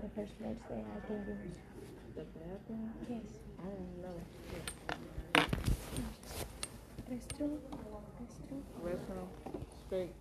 the first place that I can use. The bathroom? Yes. I don't know. Restroom. Restroom. Restroom, straight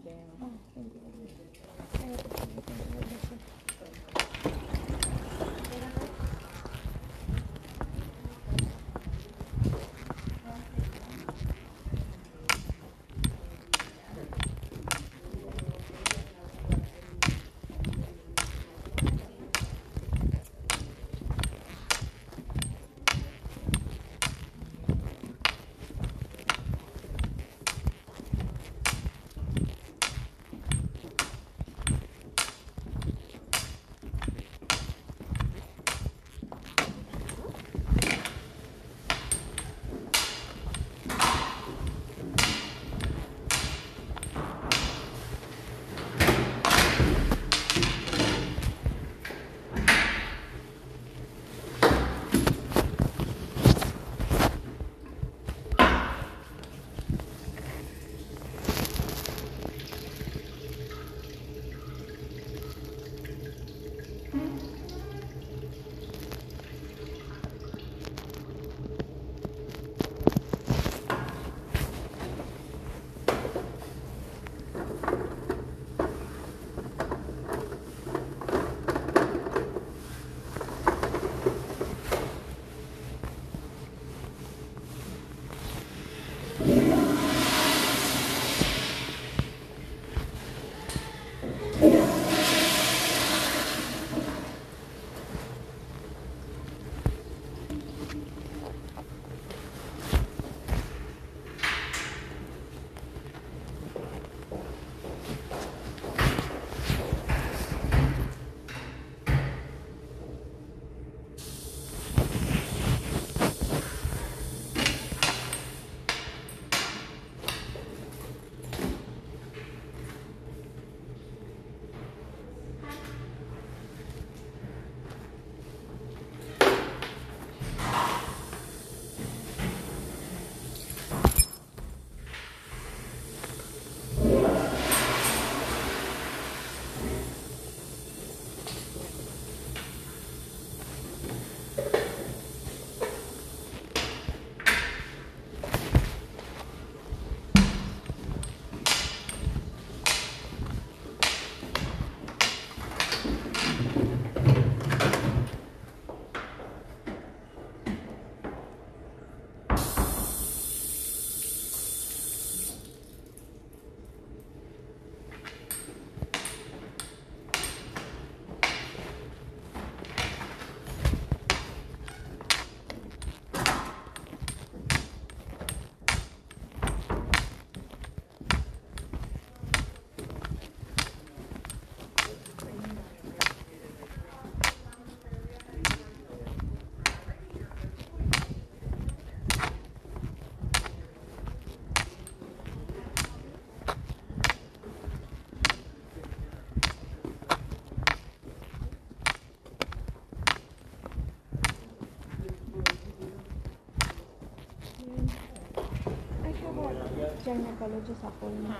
gynecologist appointment.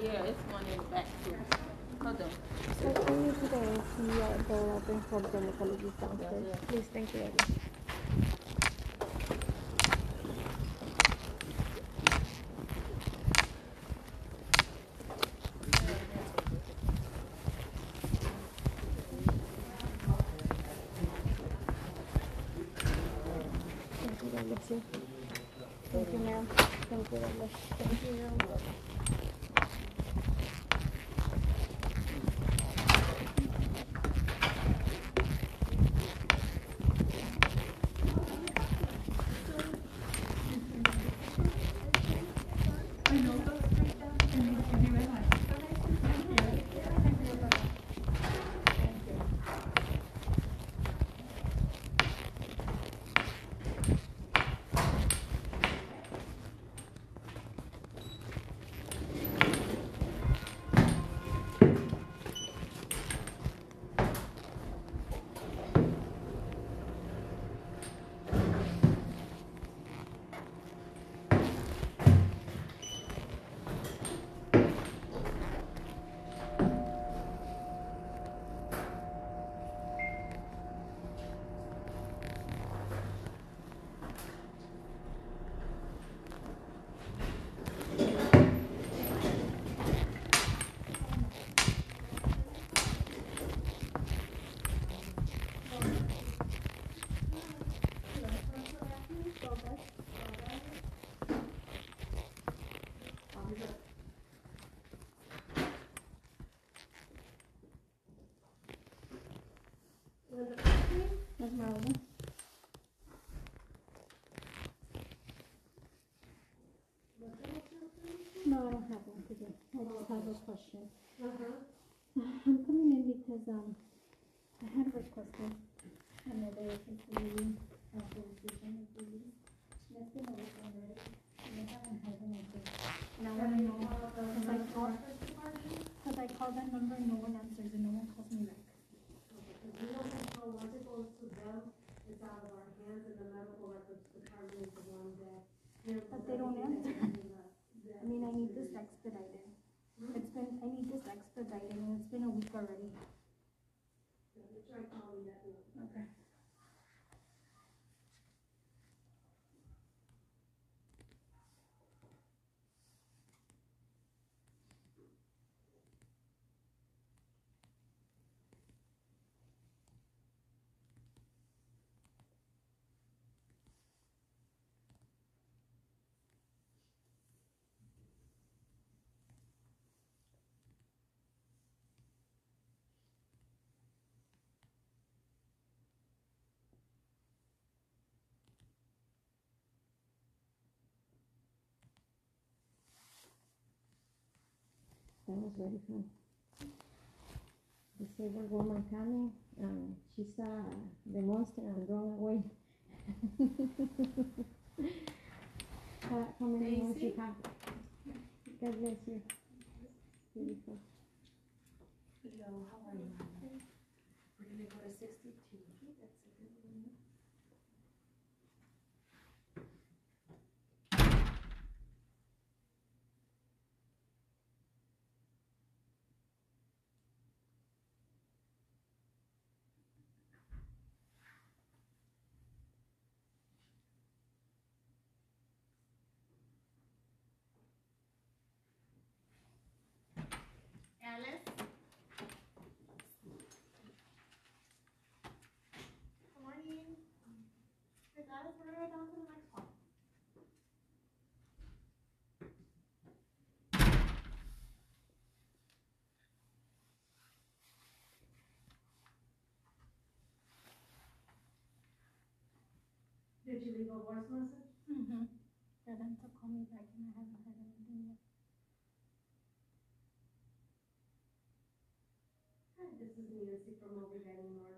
Yeah, it's one in the back too. Hold on. So I need to go see uh, the open for gynecologist downstairs. Please, thank you very much. Thank you very much. sir. Thank you, ma'am. I just have a question. I'm coming in because, um, I had a another That was really fun. Disabled woman coming, and she saw the monster and run away. Uh, how many you have? God bless you. Beautiful. Hello, how are you? We're going to go to 62. We're gonna go down to the next one. Did you leave a voice message? Mm-hmm. Then to call me back and I haven't had anything yet. Hi, this is Nancy from Oberlin North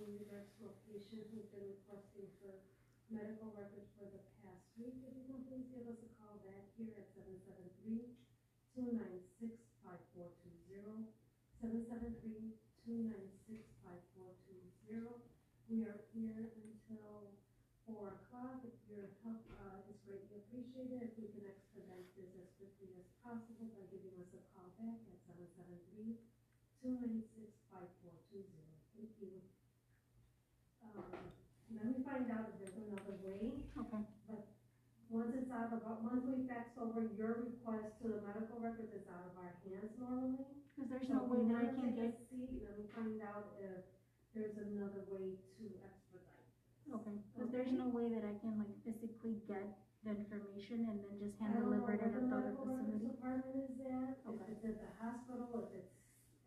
in regards to a patient who's been requesting for medical records for the past week. If you can please give us a call back here at seven seven three two nine six five four two zero. Seven seven three two nine six five four two zero. We are here until four o'clock. If your help, uh, is greatly appreciated, if we can expedite this as quickly as possible by giving us a call back at seven seven three two nine six five four two zero. Thank you. Um, let me find out if there's another way. Okay. But once it's out of, our- once we fax over your request to the medical records, it's out of our hands normally. Cause there's no way we that I can take get, a seat, let me find out if there's another way to expedite. okay, cause there's no way that I can like physically get the information and then just hand I don't know deliver it where at the the other medical records facility. department is at, if Okay. it's at the hospital, if it's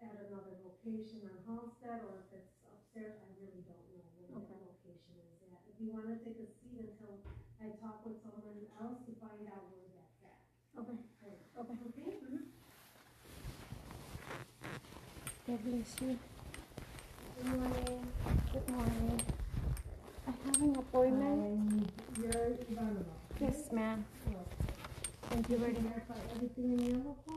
at another location on Halsted, or if it's upstairs, I really don't know where Okay. that location is at. If you wanna take a seat until I talk with someone else to find out where that's at. Okay, okay. Okay? Mm-hmm. God bless you. Good morning. Good morning. I have an appointment. You're Ivanova. Yes, ma'am. Thank you very much. Verify everything in yellow for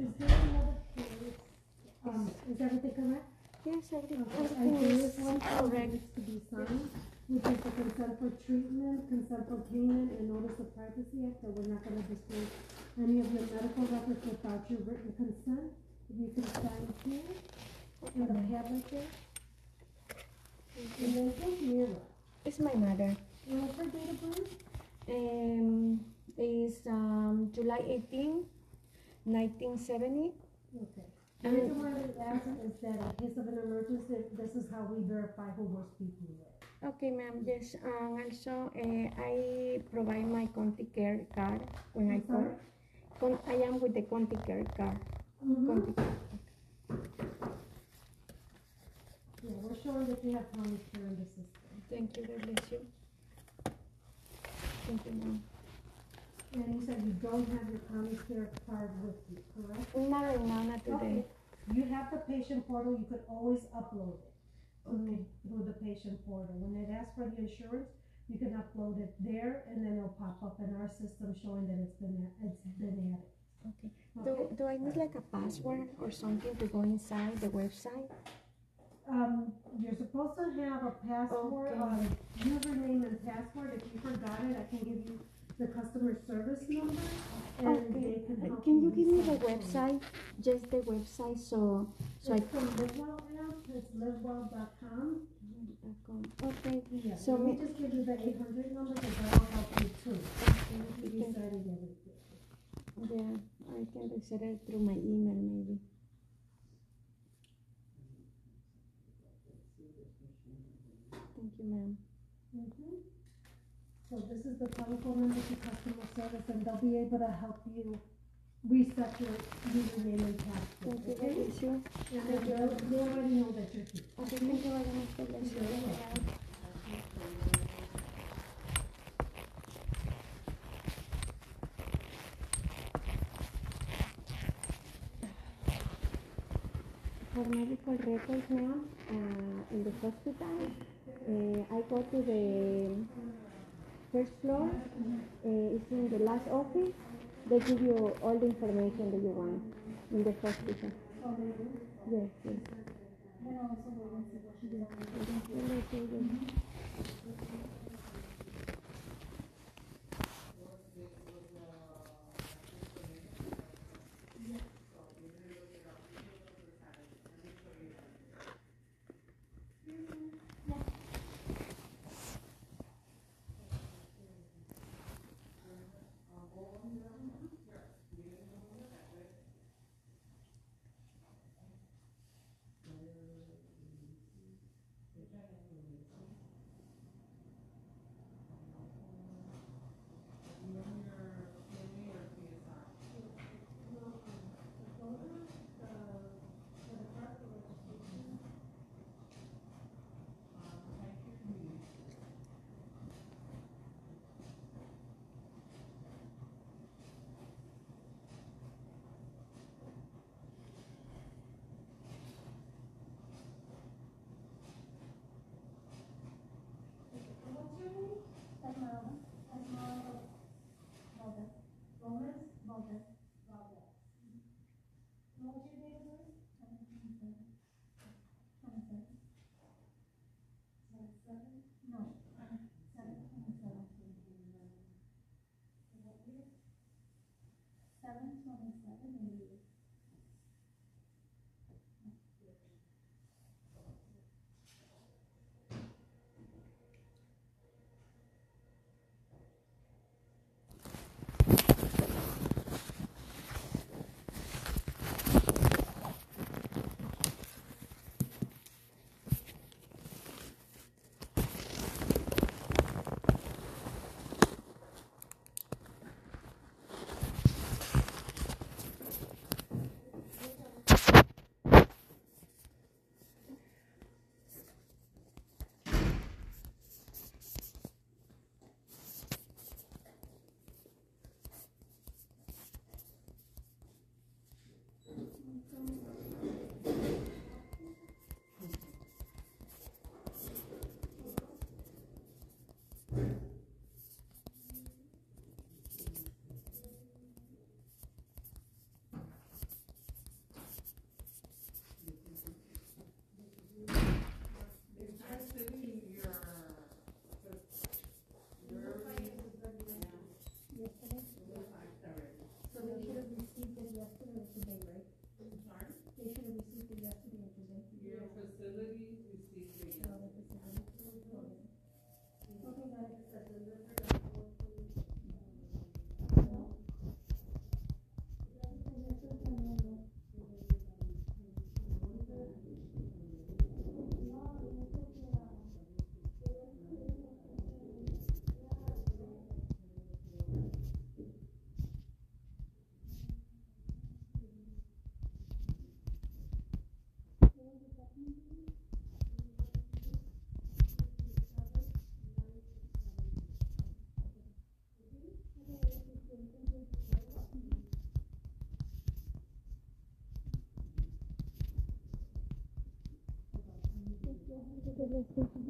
Is there another case? Um, is everything correct? Yes, everything, Okay, and there is one that correct. needs to be signed, which is the consent for treatment, consent for payment, and notice of privacy act, that we're not gonna disclose any of your medical records without your written consent. If you can sign here, in the tablet there. And then take Mira. It's my mother. What's her date of birth? Um, is um, July 18, 1970. Okay. The um, reason why we ask is that in case of an emergency, this is how we verify who we're speaking with. Okay, ma'am, yes, and also, uh, I provide my Conti Care card when I I'm call. Con, I am with the Conti Care card. Mm-hmm. Conti Care. Yeah, we're showing that you have county care in the system. Thank you, God bless you. Thank you, ma'am. And you said you don't have your county care card with you, correct? Not right now, not today. Okay. You have the patient portal, you could always upload it. through- Through the patient portal. When it asks for the insurance, you can upload it there and then it'll pop up in our system showing that it's been, it's been added. Okay. Do, do I need like a password or something to go inside the website? Um, you're supposed to have a password, Okay. um, username and password. If you forgot it, I can give you the customer service number and they can uh, help Can you give me the website, just the website, so, so I. It's from Livewell app, it's livewell.com. Okay, Yeah, So let me just give you the eight hundred number, cause that'll help you too. okay, Resetting everything. yeah, I can reset it through my email maybe. Thank you, ma'am. So this is the telephone number to customer service and they'll be able to help you reset your username and password, Thank you, okay? God bless you. And then they'll, they already know that you're here. Okay, thank you very much, God bless you. You're welcome. For medical records now, uh, in the hospital, uh, I go to the first floor, uh, it's in the last office. They give you all the information that you want in the hospital. Oh, they let's see.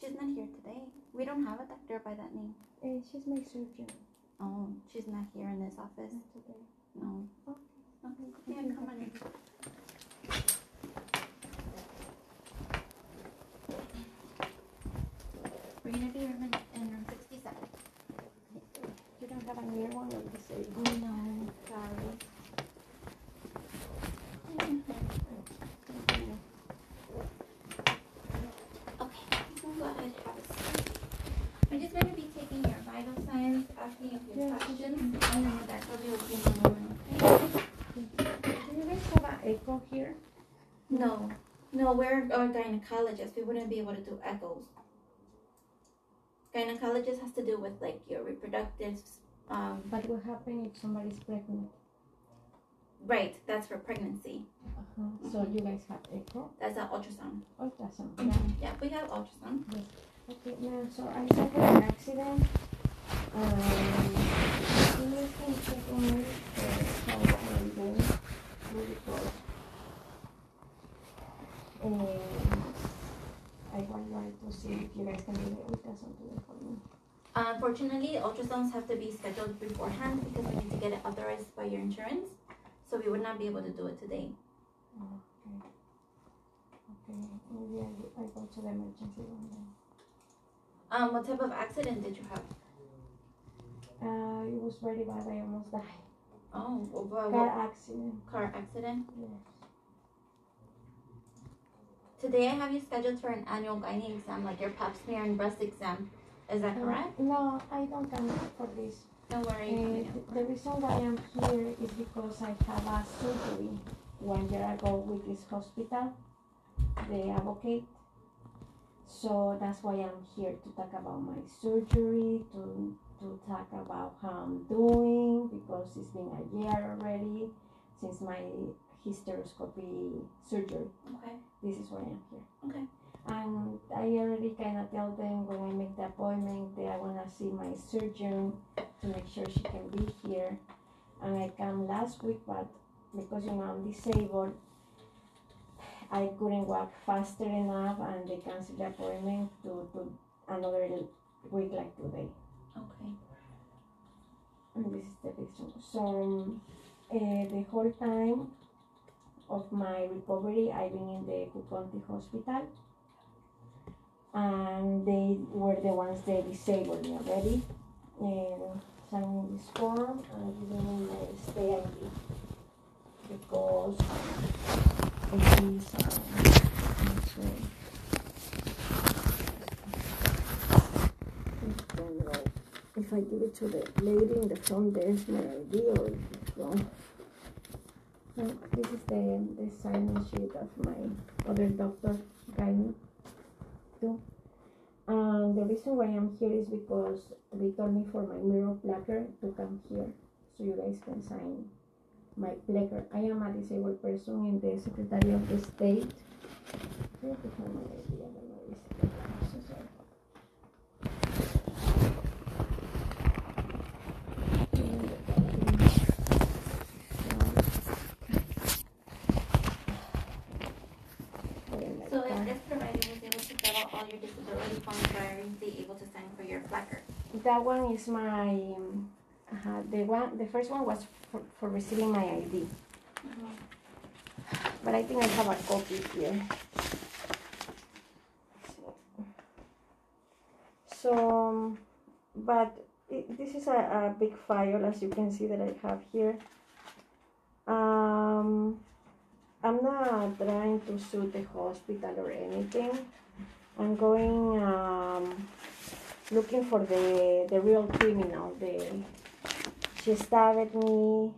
she's not here today. We don't have a doctor by that name. Uh, she's my surgeon. Oh, she's not here in this office. Not today. No. Okay. Okay, yeah, come on in. We're gonna be room in, in room sixty-seven. You don't have a near one or the same? No, sorry. Okay, you can go ahead and have a seat. I'm just gonna be taking your vital signs, asking a few Yeah. questions, and then the doctor will be in the room, okay? Do you guys have an echo here? No, no, we're a gynecologist. We wouldn't be able to do echoes. Gynecologist has to do with like your reproductive, um, But what happens if somebody's pregnant? right, that's for pregnancy. Uh-huh. So you guys have echo? That's an ultrasound. Ultrasound. Yeah, Yeah. yeah, we have ultrasound. Okay, now, so I had an accident. Um, you can check on me uh, how I'm doing. Really good. And I want you to to see if you guys can do the ultrasound today for me. Unfortunately, ultrasounds have to be scheduled beforehand because we need to get it authorized by your insurance. So we would not be able to do it today. Okay. Okay, maybe I, I go to the emergency room then. Um, what type of accident did you have? Uh, it was very bad, I almost died. Oh, well, what, Car accident, car accident? yes. Today I have you scheduled for an annual gynae exam, like your pap smear and breast exam. Is that correct? No, I don't come for this. Don't worry. Uh, the reason why I'm here is because I have a surgery one year ago with this hospital, the advocate. So that's why I'm here to talk about my surgery, to to talk about how I'm doing because it's been a year already since my hysteroscopy surgery. Okay. This is why I'm here. Okay. And I already kind of tell them when I make the appointment that I want to see my surgeon to make sure she can be here. And I come last week, but because you know I'm disabled, I couldn't walk faster enough, and they canceled the appointment to, to another week like today. Okay. And this is the reason. So uh, the whole time of my recovery, I've been in the Kukonti hospital. And they were the ones that disabled me already. And signing this form me the stay ID. Because of this, um, sorry. I if I give it to the lady in the front desk my ID or wrong. No, this is the, the signing sheet of my other doctor, gynae, too. And the reason why I'm here is because they told me for my mirror placard to come here, so you guys can sign my placard. I am a disabled person in the Secretary of the State. I have to find my ID, I don't know this. I'm so sorry. So if this provider was able to fill out all your disability forms, why aren't they able to sign for your placard? That one is my, uh, the one, the first one was for, for receiving my ID. But I think I have a copy here. So, but it, this is a, a big file, as you can see that I have here. Um, I'm not trying to sue the hospital or anything. I'm going, um, looking for the, the real criminal. The, she stabbed me,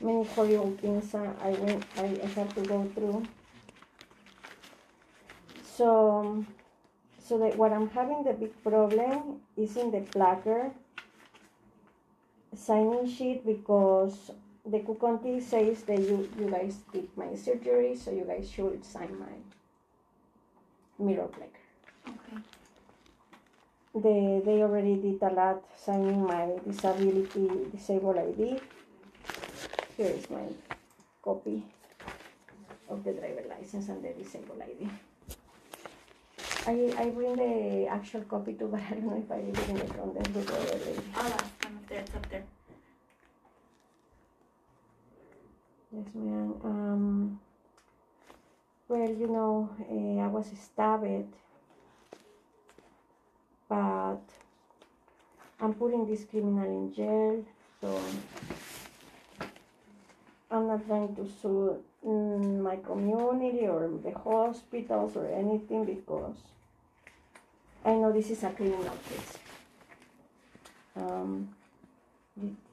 many horrible things I went I, I had to go through. So so that what I'm having the big problem is in the placard signing sheet because the Kukonti says that you, you guys did my surgery, so you guys should sign my mirror placard. Okay. They they already did a lot signing my disability disabled ID. Here is my copy of the driver license and the disabled ID. I, I bring the actual copy too, but I don't know if I leave it in the front desk with the other lady. I'll ask them if it's up there. Yes, ma'am. Um, well, you know, uh, I was stabbed, but I'm putting this criminal in jail, so I'm not going to sue my community or the hospitals or anything because I know this is a criminal case. Um,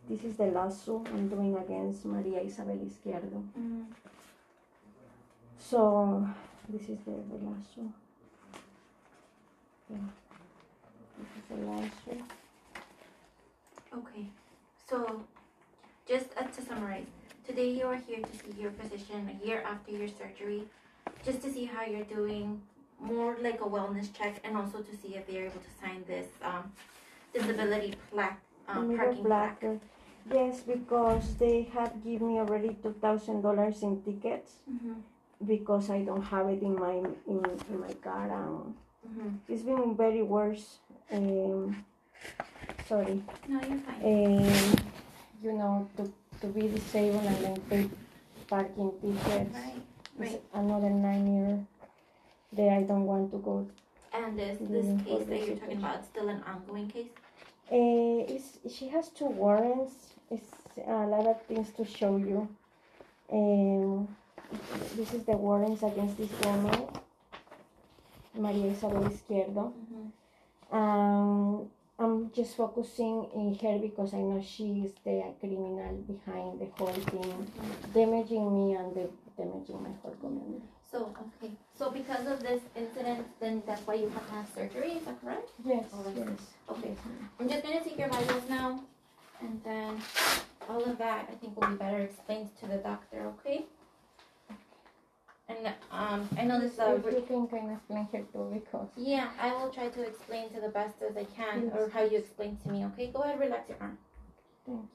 this is the lawsuit I'm doing against Maria Isabel Izquierdo. Mm. So this is the, the lawsuit. Yeah. The. Okay. So, just uh, to summarize, today you are here to see your physician a year after your surgery, just to see how you're doing, more like a wellness check, and also to see if they're able to sign this um, disability plaque, um, parking plaque. Yes, because they had given me already two thousand dollars in tickets, Mm-hmm. because I don't have it in my in, in my car and Mm-hmm. it's been very worse. Um, sorry. No, you're fine. Um, you know, to, to be disabled and then pay parking tickets. Right, right. another nine year that I don't want to go. And this this case that you're talking about, still an ongoing case. Uh, it's, she has two warrants. It's a lot of things to show you. Um, this is the warrants against this woman, Maria Isabel Izquierdo. Mm-hmm. Um, I'm just focusing in her because I know she is the criminal behind the whole thing, damaging me and the, damaging my whole community. So okay. So because of this incident, then that's why you have to have surgery. Is that correct? Yes, Alright. yes. Okay. I'm just gonna take your vitals now, and then all of that I think will be better explained to the doctor. Okay. And um, I know this is a If you can kind of explain her too because Yeah, I will try to explain to the best as I can, or how you explain to me, okay? Go ahead, relax your arm. Thank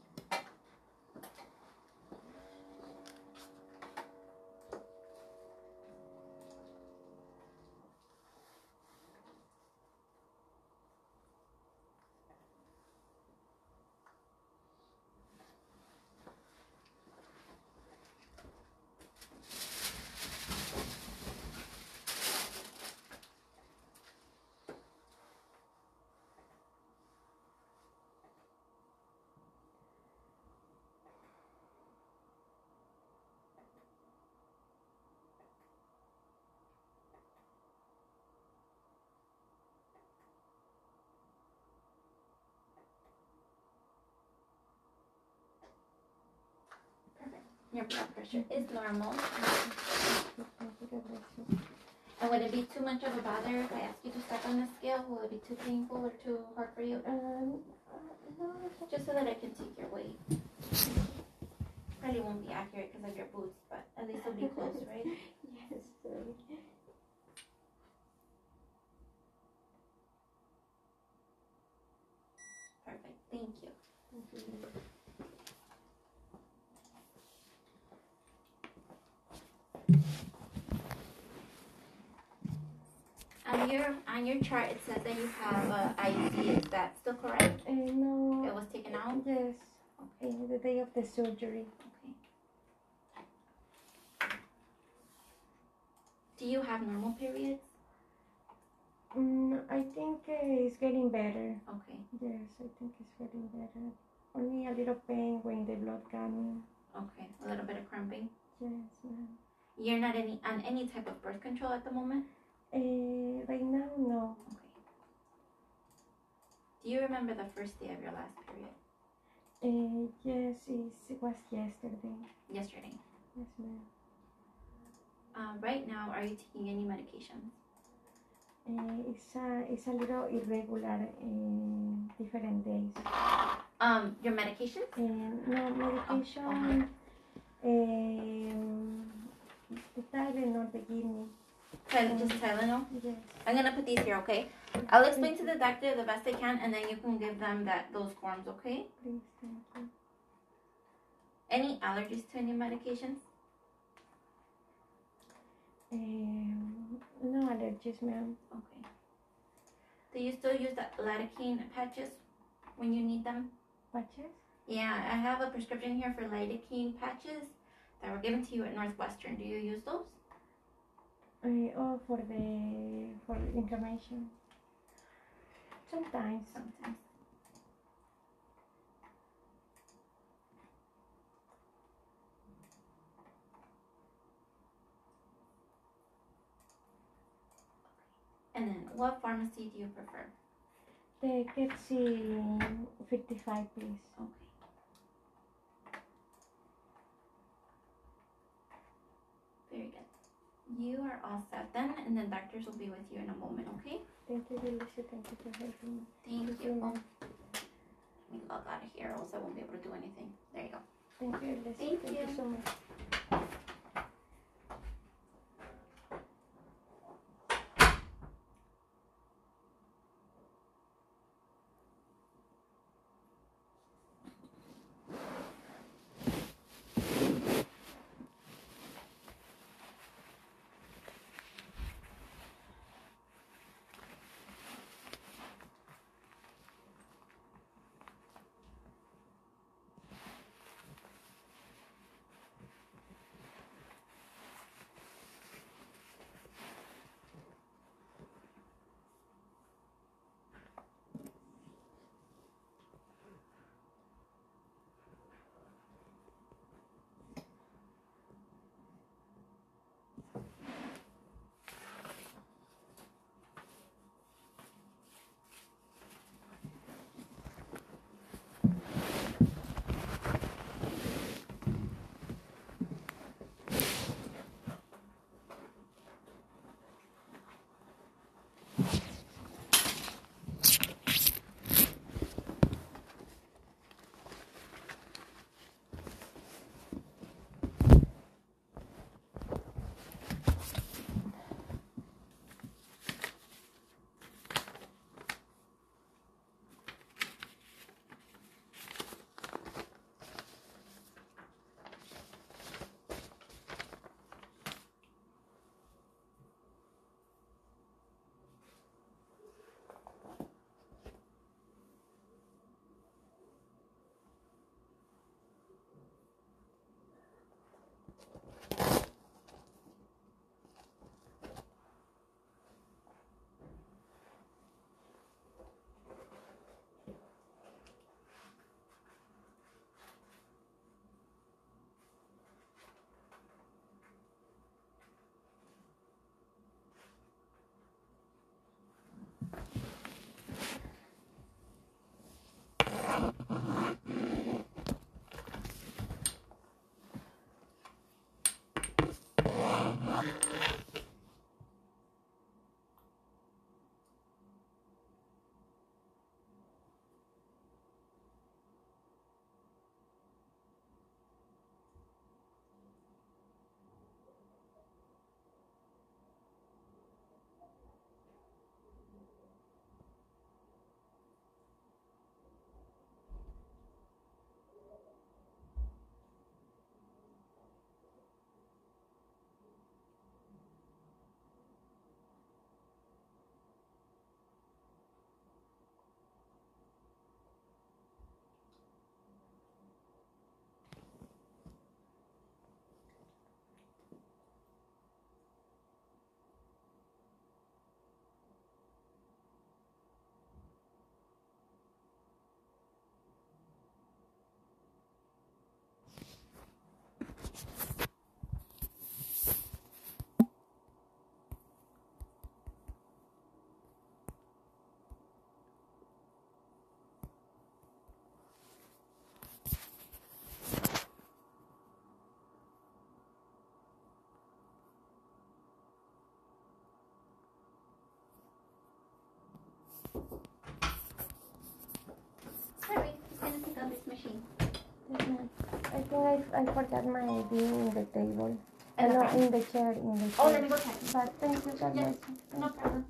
Your blood pressure is normal. you. Thank you, God bless you. And would it be too much of a bother if I ask you to step on the scale? Will it be too painful or too hard for you? Um, uh, no. Just so that I can take your weight. Probably won't be accurate because of your boots, but at least it'll be close, right? Yes, sorry. Perfect. Thank you. Thank you. On your on your chart, it says that you have a IUD. Is that still correct? Uh, no. It was taken out. Yes, uh, the day of the surgery. Okay. Do you have normal periods? Mm, I think uh, it's getting better. Okay. Yes, I think it's getting better. Only a little pain when the blood coming. Okay. A little bit of cramping. Yes, ma'am. You're not any on any type of birth control at the moment. Uh, right now, no. Okay. Do you remember the first day of your last period? Uh, yes, it was yesterday. Yesterday. Yes, ma'am. Uh, right now, are you taking any medications? Uh, it's a it's a little irregular in different days. Um, your medications? And no medication. Um, the Tylenol they give me. Tylen- just Tylenol. Yes. I'm gonna put these here, okay? I'll explain to the doctor the best I can, and then you can give them that those forms, okay? Please, thank you. Any allergies to any medications? Um, no allergies, ma'am. Okay. Do you still use the lidocaine patches when you need them? Patches? Yeah, I have a prescription here for lidocaine patches that were given to you at Northwestern. Do you use those? Uh, oh, for the for inflammation. Sometimes. Sometimes. And then, what pharmacy do you prefer? The Ketsi 55, please. Okay. Very good. You are all set then, and then doctors will be with you in a moment, okay? Thank you, Alicia. Thank you for helping me. Thank you. Oh, let me log out of here, or else I won't be able to do anything. There you go. Thank you. Thank Thank you. you so much. I think I, I forgot my ID in the table. In the uh, no, in the chair, in the oh, chair. Oh, let me go check. But thank you, so Yes. Thank no problem.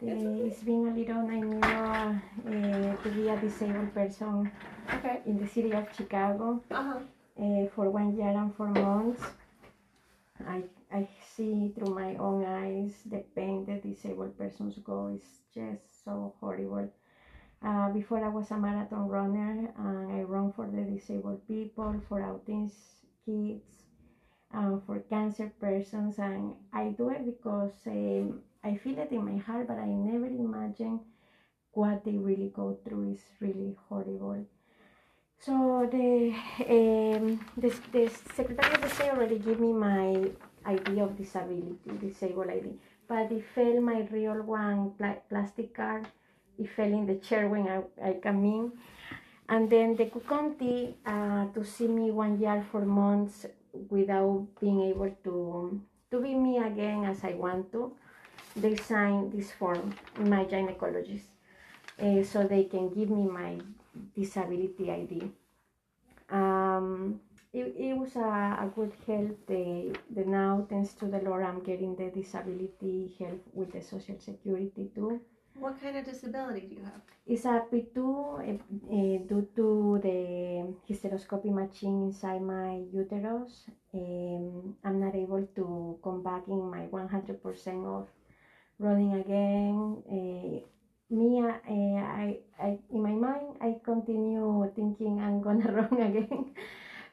But uh, it's been a little nightmare uh, to be a disabled person Okay. in the city of Chicago uh, for one year and four months. I, I see through my own eyes the pain that disabled persons go is just so horrible. Uh, before I was a marathon runner and I run for the disabled people, for autism kids, um, for cancer persons, and I do it because um, I feel it in my heart, but I never imagine what they really go through is really horrible. So the um, the, the Secretary of State already gave me my ID of disability, disabled ID, but it fell my real one pla- plastic card. It fell in the chair when I, I come in. And then the Cook County uh, to see me one year for months without being able to to be me again as I want to. They sign this form, my gynecologist, uh, so they can give me my disability ID. Um, it, it was a, a good help. The, the now, thanks to the Lord, I'm getting the disability help with the Social Security too. What kind of disability do you have? It's a P2 uh, uh, due to the hysteroscopy machine inside my uterus. Um, I'm not able to come back in my 100% of running again. Uh, me, uh, I, I, in my mind, I continue thinking I'm gonna run again,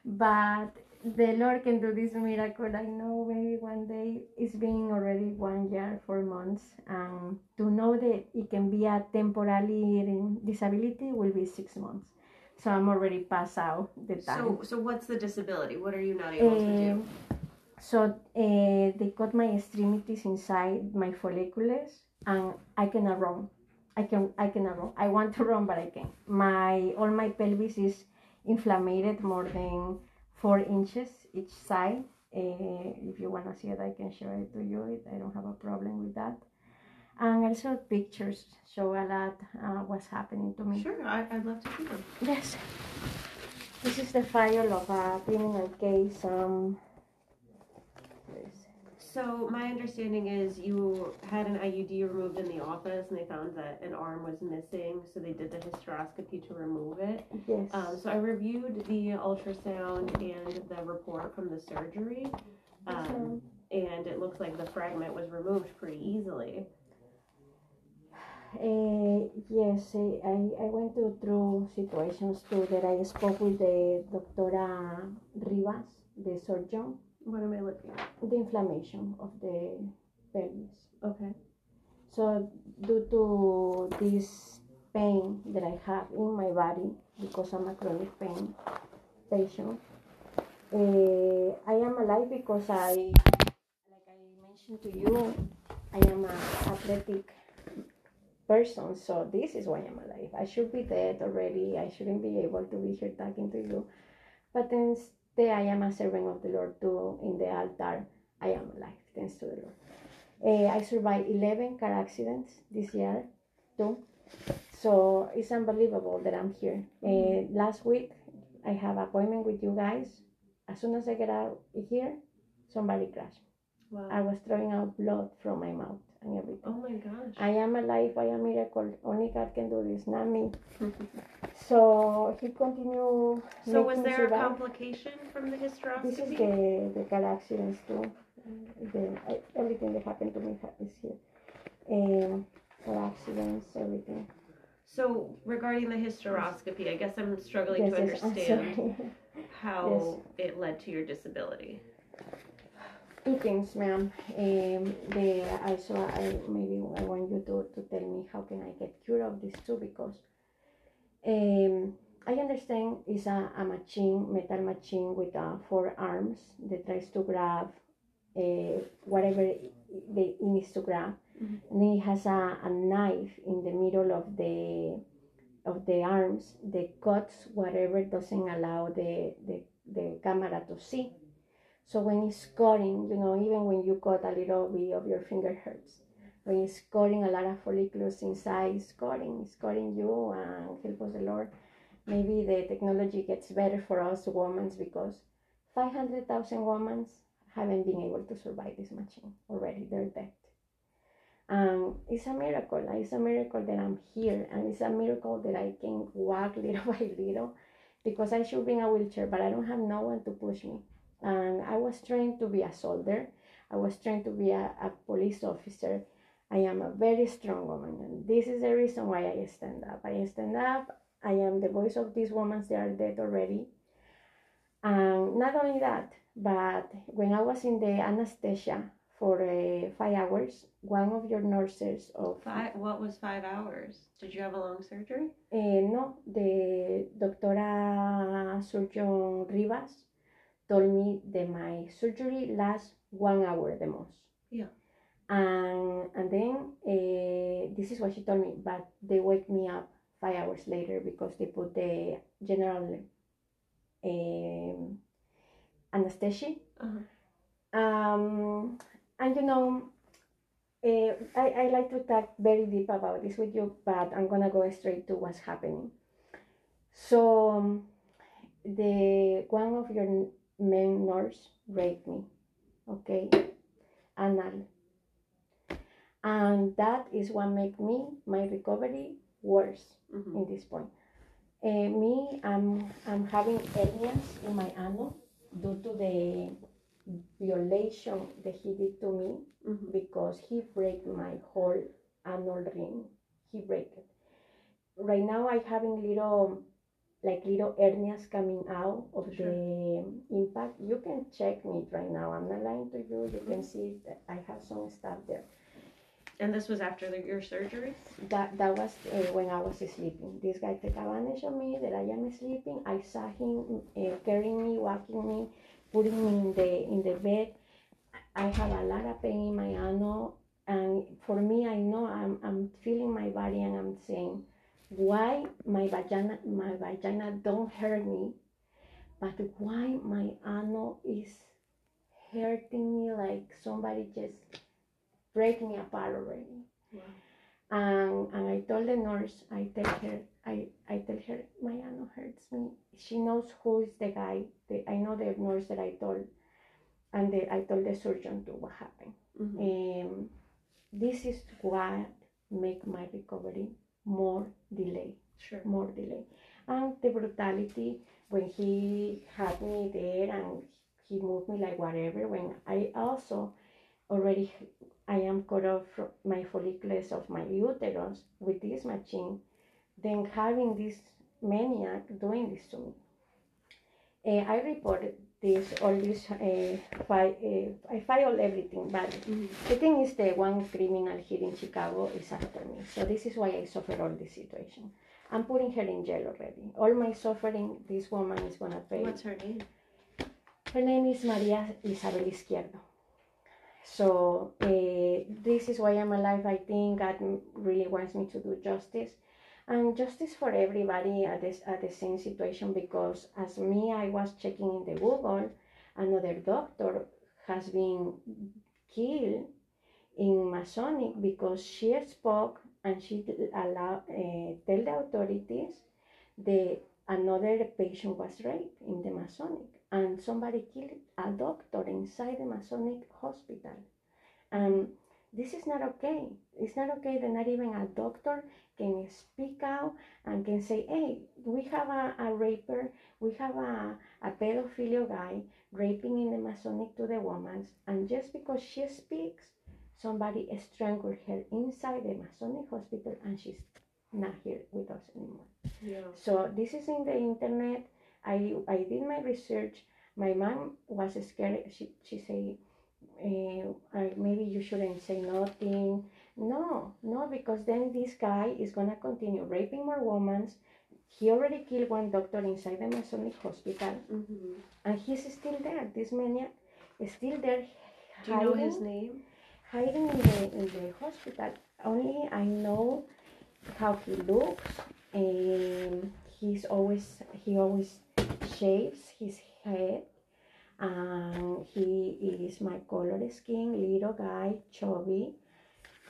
but the Lord can do this miracle. I know maybe one day it's been already one year, four months, and to know that it can be a temporary disability will be six months. So I'm already past out the time. So, so what's the disability? What are you not able to do? So uh, they cut my extremities inside my follicles, and I cannot run. I can I cannot run. I want to run, but I can't. My all my pelvis is inflamed more than four inches each side. Uh, if you wanna see it, I can show it to you. I don't have a problem with that. And also pictures show a lot uh, what's happening to me. Sure, I, I'd love to see them. Yes. This is the file of a criminal case. Um, where is it? So my understanding is you had an IUD removed in the office and they found that an arm was missing, so they did the hysteroscopy to remove it. yes. Um, so I reviewed the ultrasound and the report from the surgery. Um, and it looks like the fragment was removed pretty easily. Uh, yes, I, I went to, through situations too that I spoke with the Doctora Rivas, the surgeon, What am I looking at? the inflammation of the pelvis. Okay. So due to this pain that I have in my body because I'm a chronic pain patient, uh, I am alive because I, like I mentioned to you, I am an athletic person. So this is why I'm alive. I should be dead already. I shouldn't be able to be here talking to you. But instead, I am a servant of the Lord too. In the altar, I am alive. Thanks to the Lord. Uh, I survived 11 car accidents this year, too. So it's unbelievable that I'm here. Uh, last week, I have appointment with you guys. As soon as I get out here, somebody crashed. Wow. I was throwing out blood from my mouth and everything. oh my gosh. I am alive. I am a miracle. Only God can do this, not me. So he continued. so was there a complication from the This is the the car accidents too. The, I- everything that happened to me is here. Um, car accidents, everything. So regarding the hysteroscopy, I guess I'm struggling Yes, to yes, understand how it led to your disability. Two things, ma'am. Um, the also I maybe I want you to, to tell me how can I get cured of this too because um, I understand it's a, a machine, metal machine with uh, four arms that tries to grab uh, whatever it, it needs to grab, Mhm. and then it has a, a knife in the middle of the of the arms that cuts whatever doesn't allow the, the, the camera to see. So when it's cutting, you know, even when you cut a little bit of your finger hurts. When it's cutting a lot of follicles inside, it's cutting you and help us the Lord. Maybe the technology gets better for us women because 500,000 women haven't been able to survive this machine already. They're dead. And it's a miracle. It's a miracle that I'm here, and it's a miracle that I can walk little by little because I should be in a wheelchair, but I don't have no one to push me. And I was trained to be a soldier, I was trained to be a, a police officer. I am a very strong woman, and this is the reason why I stand up. I stand up, I am the voice of these women They are dead already. And not only that, but when I was in the anesthesia for uh, five hours, one of your nurses of Five, what was five hours? Did you have a long surgery? Eh, no, the doctora surgeon Rivas told me that my surgery lasts one hour the most. Yeah. And and then uh, this is what she told me, but they wake me up five hours later because they put the general um, anesthesia. Uh-huh. Um, and you know, uh, I, I like to talk very deep about this with you, but I'm gonna go straight to what's happening. So, um, the one of your main nurse raped me, okay, anal, and that is what make me my recovery worse hmm in this point. Uh, me, I'm, I'm having hernias in my anal due to the violation that he did to me hmm because he break my whole anal ring. He break it. Right now, I having little, like little hernias coming out of Sure. the impact. You can check me right now. I'm not lying to you. You can see that I have some stuff there. And this was after the, your surgery? That that was uh, when I was sleeping. This guy took advantage of me that I am sleeping. I saw him uh, carrying me, walking me, putting me in the in the bed. I have a lot of pain in my ano, and for me, I know I'm I'm feeling my body, and I'm saying, why my vagina my vagina don't hurt me, but why my ano is hurting me like somebody just break me apart already. And, and I told the nurse, I tell her, I, I tell her, my ano hurts me. She knows who is the guy. The, I know the nurse that I told, and the, I told the surgeon too what happened. hmm Um, this is what make my recovery more delay, Sure. more delay. And the brutality when he had me there and he moved me like whatever. When I also already I am cut off from my follicles of my uterus with this machine, then having this maniac doing this to me. Uh, I reported this, all this, uh, fi- uh, I filed everything, but the thing is the one criminal here in Chicago is after me. So this is why I suffer all this situation. I'm putting her in jail already. All my suffering, this woman is gonna pay. What's her name? Her name is Maria Isabel Izquierdo. So uh, this is why I'm alive. I think God really wants me to do justice, and justice for everybody at this at the same situation. Because as me, I was checking in the Google, another doctor has been killed in Masonic because she spoke and she allowed uh, tell the authorities the another patient was raped in the Masonic and somebody killed a doctor inside the Masonic hospital. This is not okay. It's not okay that not even a doctor can speak out and can say, hey, we have a, a raper, we have a, a pedophile guy raping in the Masonic to the woman, and just because she speaks, somebody strangled her inside the Masonic hospital and she's not here with us anymore. Yeah. So this is in the internet. I I did my research. My mom was scared. She she said, I, maybe you shouldn't say nothing. No, no, because then this guy is gonna continue raping more women. He already killed one doctor inside the Masonic hospital, Mm-hmm. and he's still there. This maniac is still there. Do you know his name? hiding in the in the hospital. Only I know how he looks. Um, he's always he always shaves his head. Um, he is my color skin, little guy, chubby.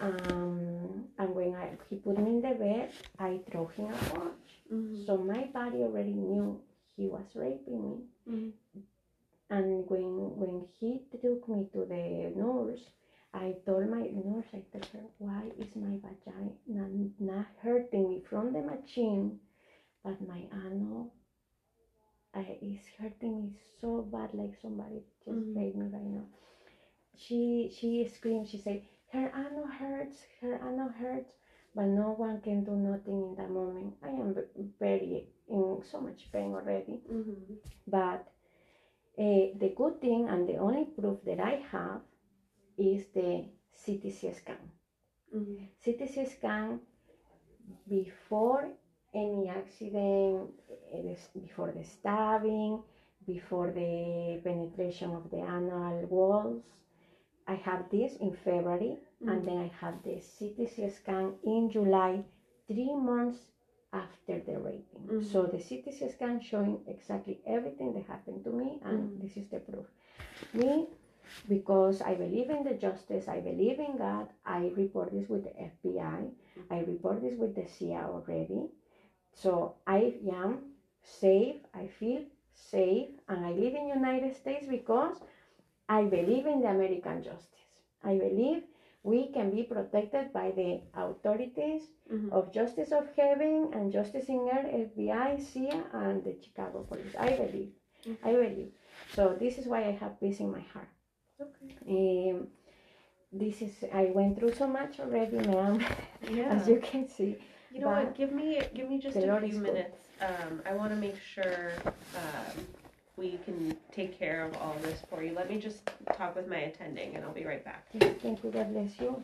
Um, and when I he put me in the bed, I throw him a punch. Mm-hmm. So my body already knew he was raping me. Mhm. And when when he took me to the nurse, I told my nurse, I told her, why is my vagina not, not hurting me from the machine, but my ano uh, is hurting me so bad, like somebody just Mhm. raped me right now. She she screamed. She said, her ano hurts, her ano hurts, but no one can do nothing in that moment. I am very in so much pain already. Mm-hmm. But uh, the good thing and the only proof that I have is the CTC scan. Mm-hmm. CTC scan before any accident, eh, before the stabbing, before the penetration of the anal walls. I have this in February, and then I have the CTC scan in July, three months after the raping. Mhm. So the CTC scan showing exactly everything that happened to me, and Mhm. this is the proof. Me, because I believe in the justice, I believe in God, I report this with the FBI, I report this with the CIA already. So I am safe, I feel safe, and I live in United States because I believe in the American justice. I believe we can be protected by the authorities Mhm. of justice of heaven and justice in earth, FBI, CIA, and the Chicago police. I believe. I believe. So this is why I have peace in my heart. Okay. Um, this is I went through so much already, ma'am, Yeah. as you can see. You know But what? Give me give me just a few minutes. Um, I want to make sure um, we can take care of all this for you. Let me just talk with my attending, and I'll be right back. Thank you. God bless you.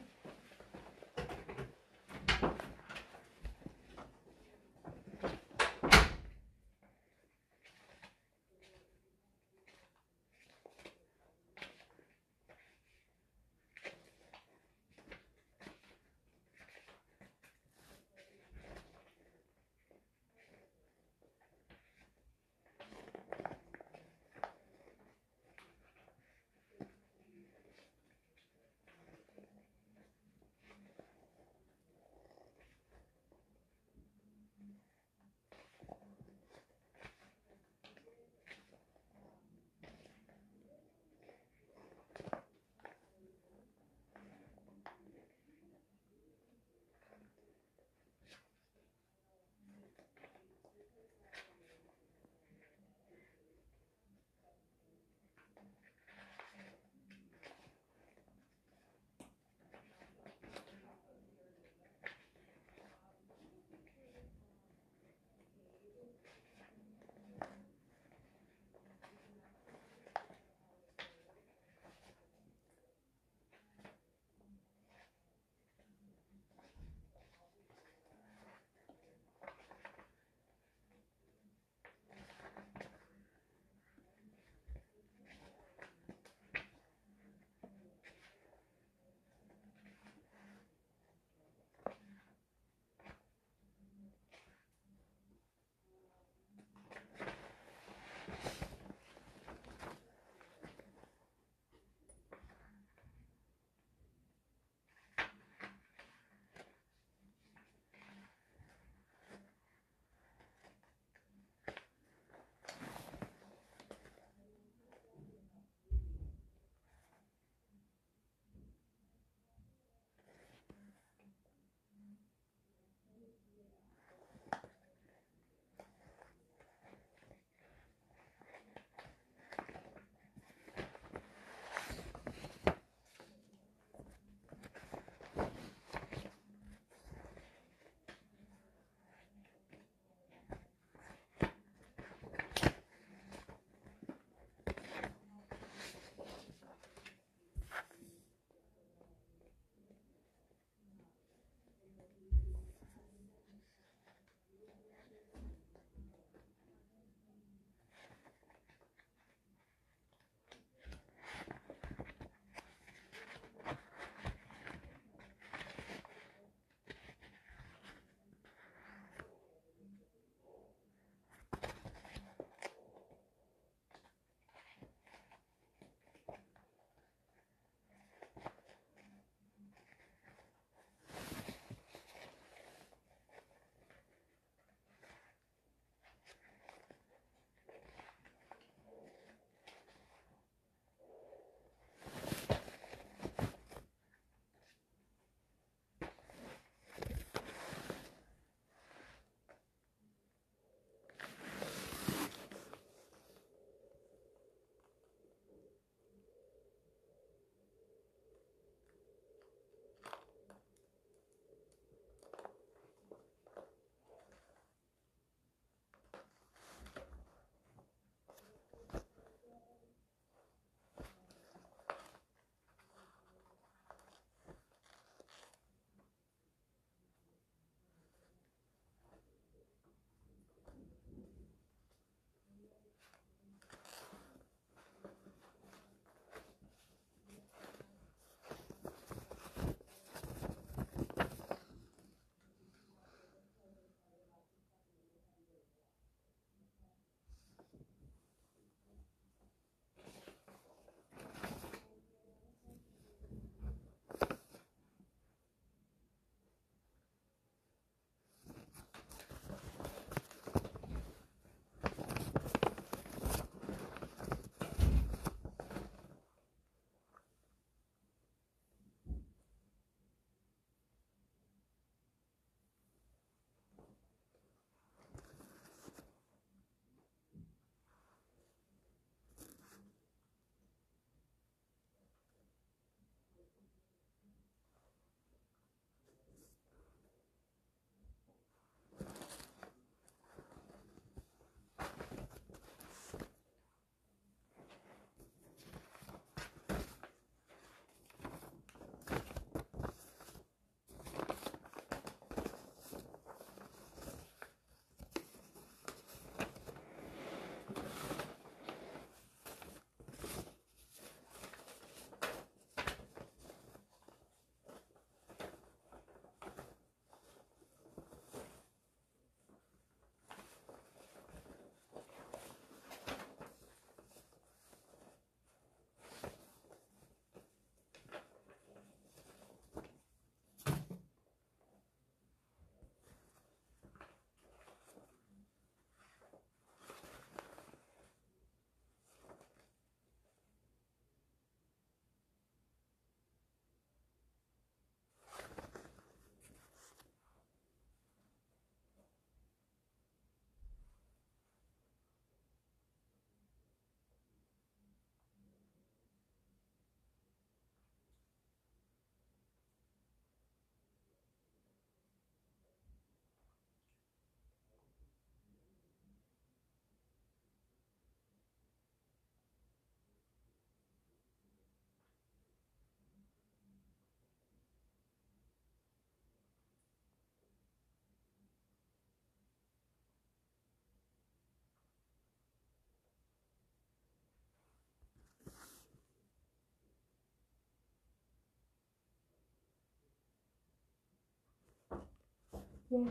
Yes.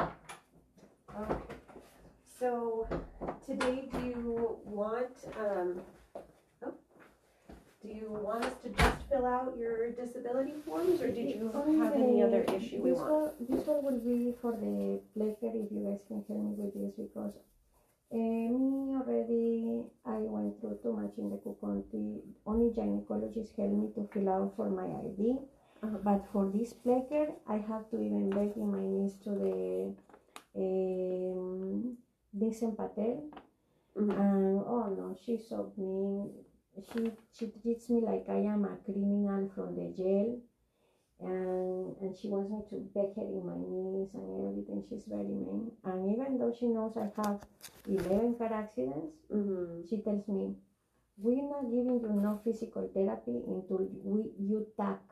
Okay. So today, do you want, um, oh, do you want us to just fill out your disability forms, or did you have any other issue we this want? One, this one will be for the placard if you guys can help me with this because uh, me already I went through too much in the Cook County. Only gynecologist helped me to fill out for my ID. But for this placard, I have to even beg in my knees to the um, Patel. Mhm. And oh no, she's so mean. She she treats me like I am a criminal from the jail, and and she wants me to beg her in my knees and everything. She's very mean. And even though she knows I have eleven car accidents, Mhm. she tells me, "We're not giving you no physical therapy until we you talk,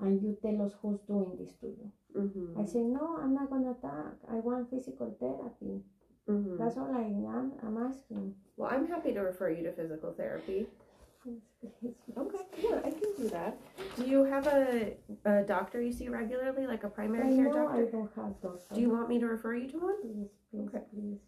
and you tell us who's doing this to you." Mhm. I say, "No, I'm not gonna talk. I want physical therapy. Mhm. That's all I am. I'm asking." Well, I'm happy to refer you to physical therapy. Okay, yeah, I can do that. Do you have a, a doctor you see regularly, like a primary I care know I doctor? don't have those. Do you want me to refer you to one? Please, please, Okay. please.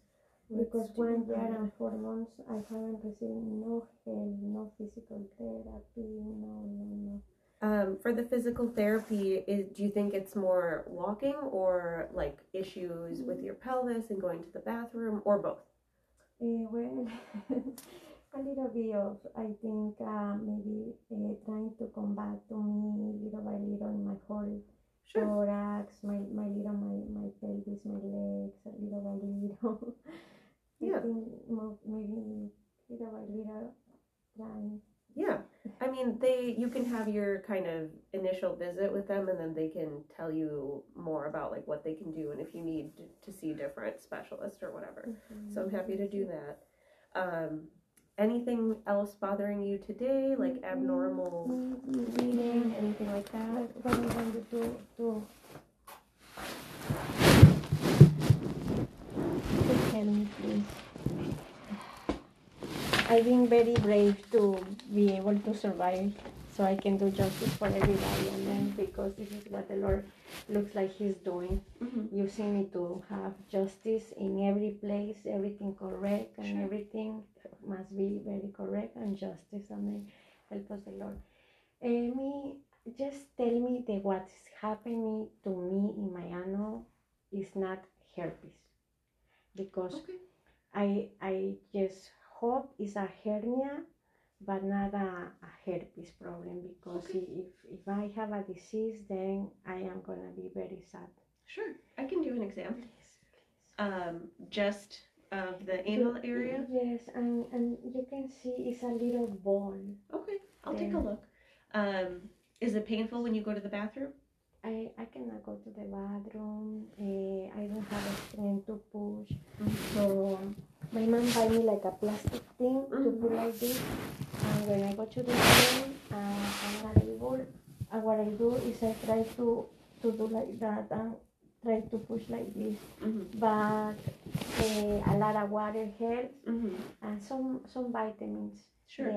Let's Because do one year that. and four months, I haven't received no help, no physical therapy, no, no, no. Um, for the physical therapy, is, do you think it's more walking or like issues with your pelvis and going to the bathroom or both? Eh, well, a little bit of, I think, uh, maybe uh, trying to come back to me little by little in my whole Sure. thorax, my, my little, my, my pelvis, my legs, a little by little. Yeah. Maybe little by little trying. Yeah. I mean, they you can have your kind of initial visit with them and then they can tell you more about like what they can do and if you need to see different specialists or whatever. So I'm happy to do that. Um, anything else bothering you today, like abnormal Mm, bleeding, anything like that? What, do you want to do? Tell me, please. I've been very brave to be able to survive so I can do justice for everybody and then because this is what the Lord looks like He's doing, Mhm. using me to have justice in every place, everything correct and Sure. everything must be very correct and justice. Amen. Help us the Lord. Eh, me, just tell me that what's happening to me in my ano is not herpes because Okay. I I just hope is a hernia, but not a, a herpes problem because Okay. if if I have a disease, then I am gonna be very sad. Sure. I can do an exam. Um, just of the anal area. Yes, and and you can see it's a little ball. Okay, I'll take a look. Um, is it painful when you go to the bathroom? I, I cannot go to the bathroom. Uh, I don't have a strength to push. So my mom buy me like a plastic thing to put like this. And when I go to the bathroom, uh, I'm not able. Uh, what I do is I try to to do like that and try to push like this. Mm-hmm. But uh, a lot of water helps Mm-hmm. and some some vitamins. Sure.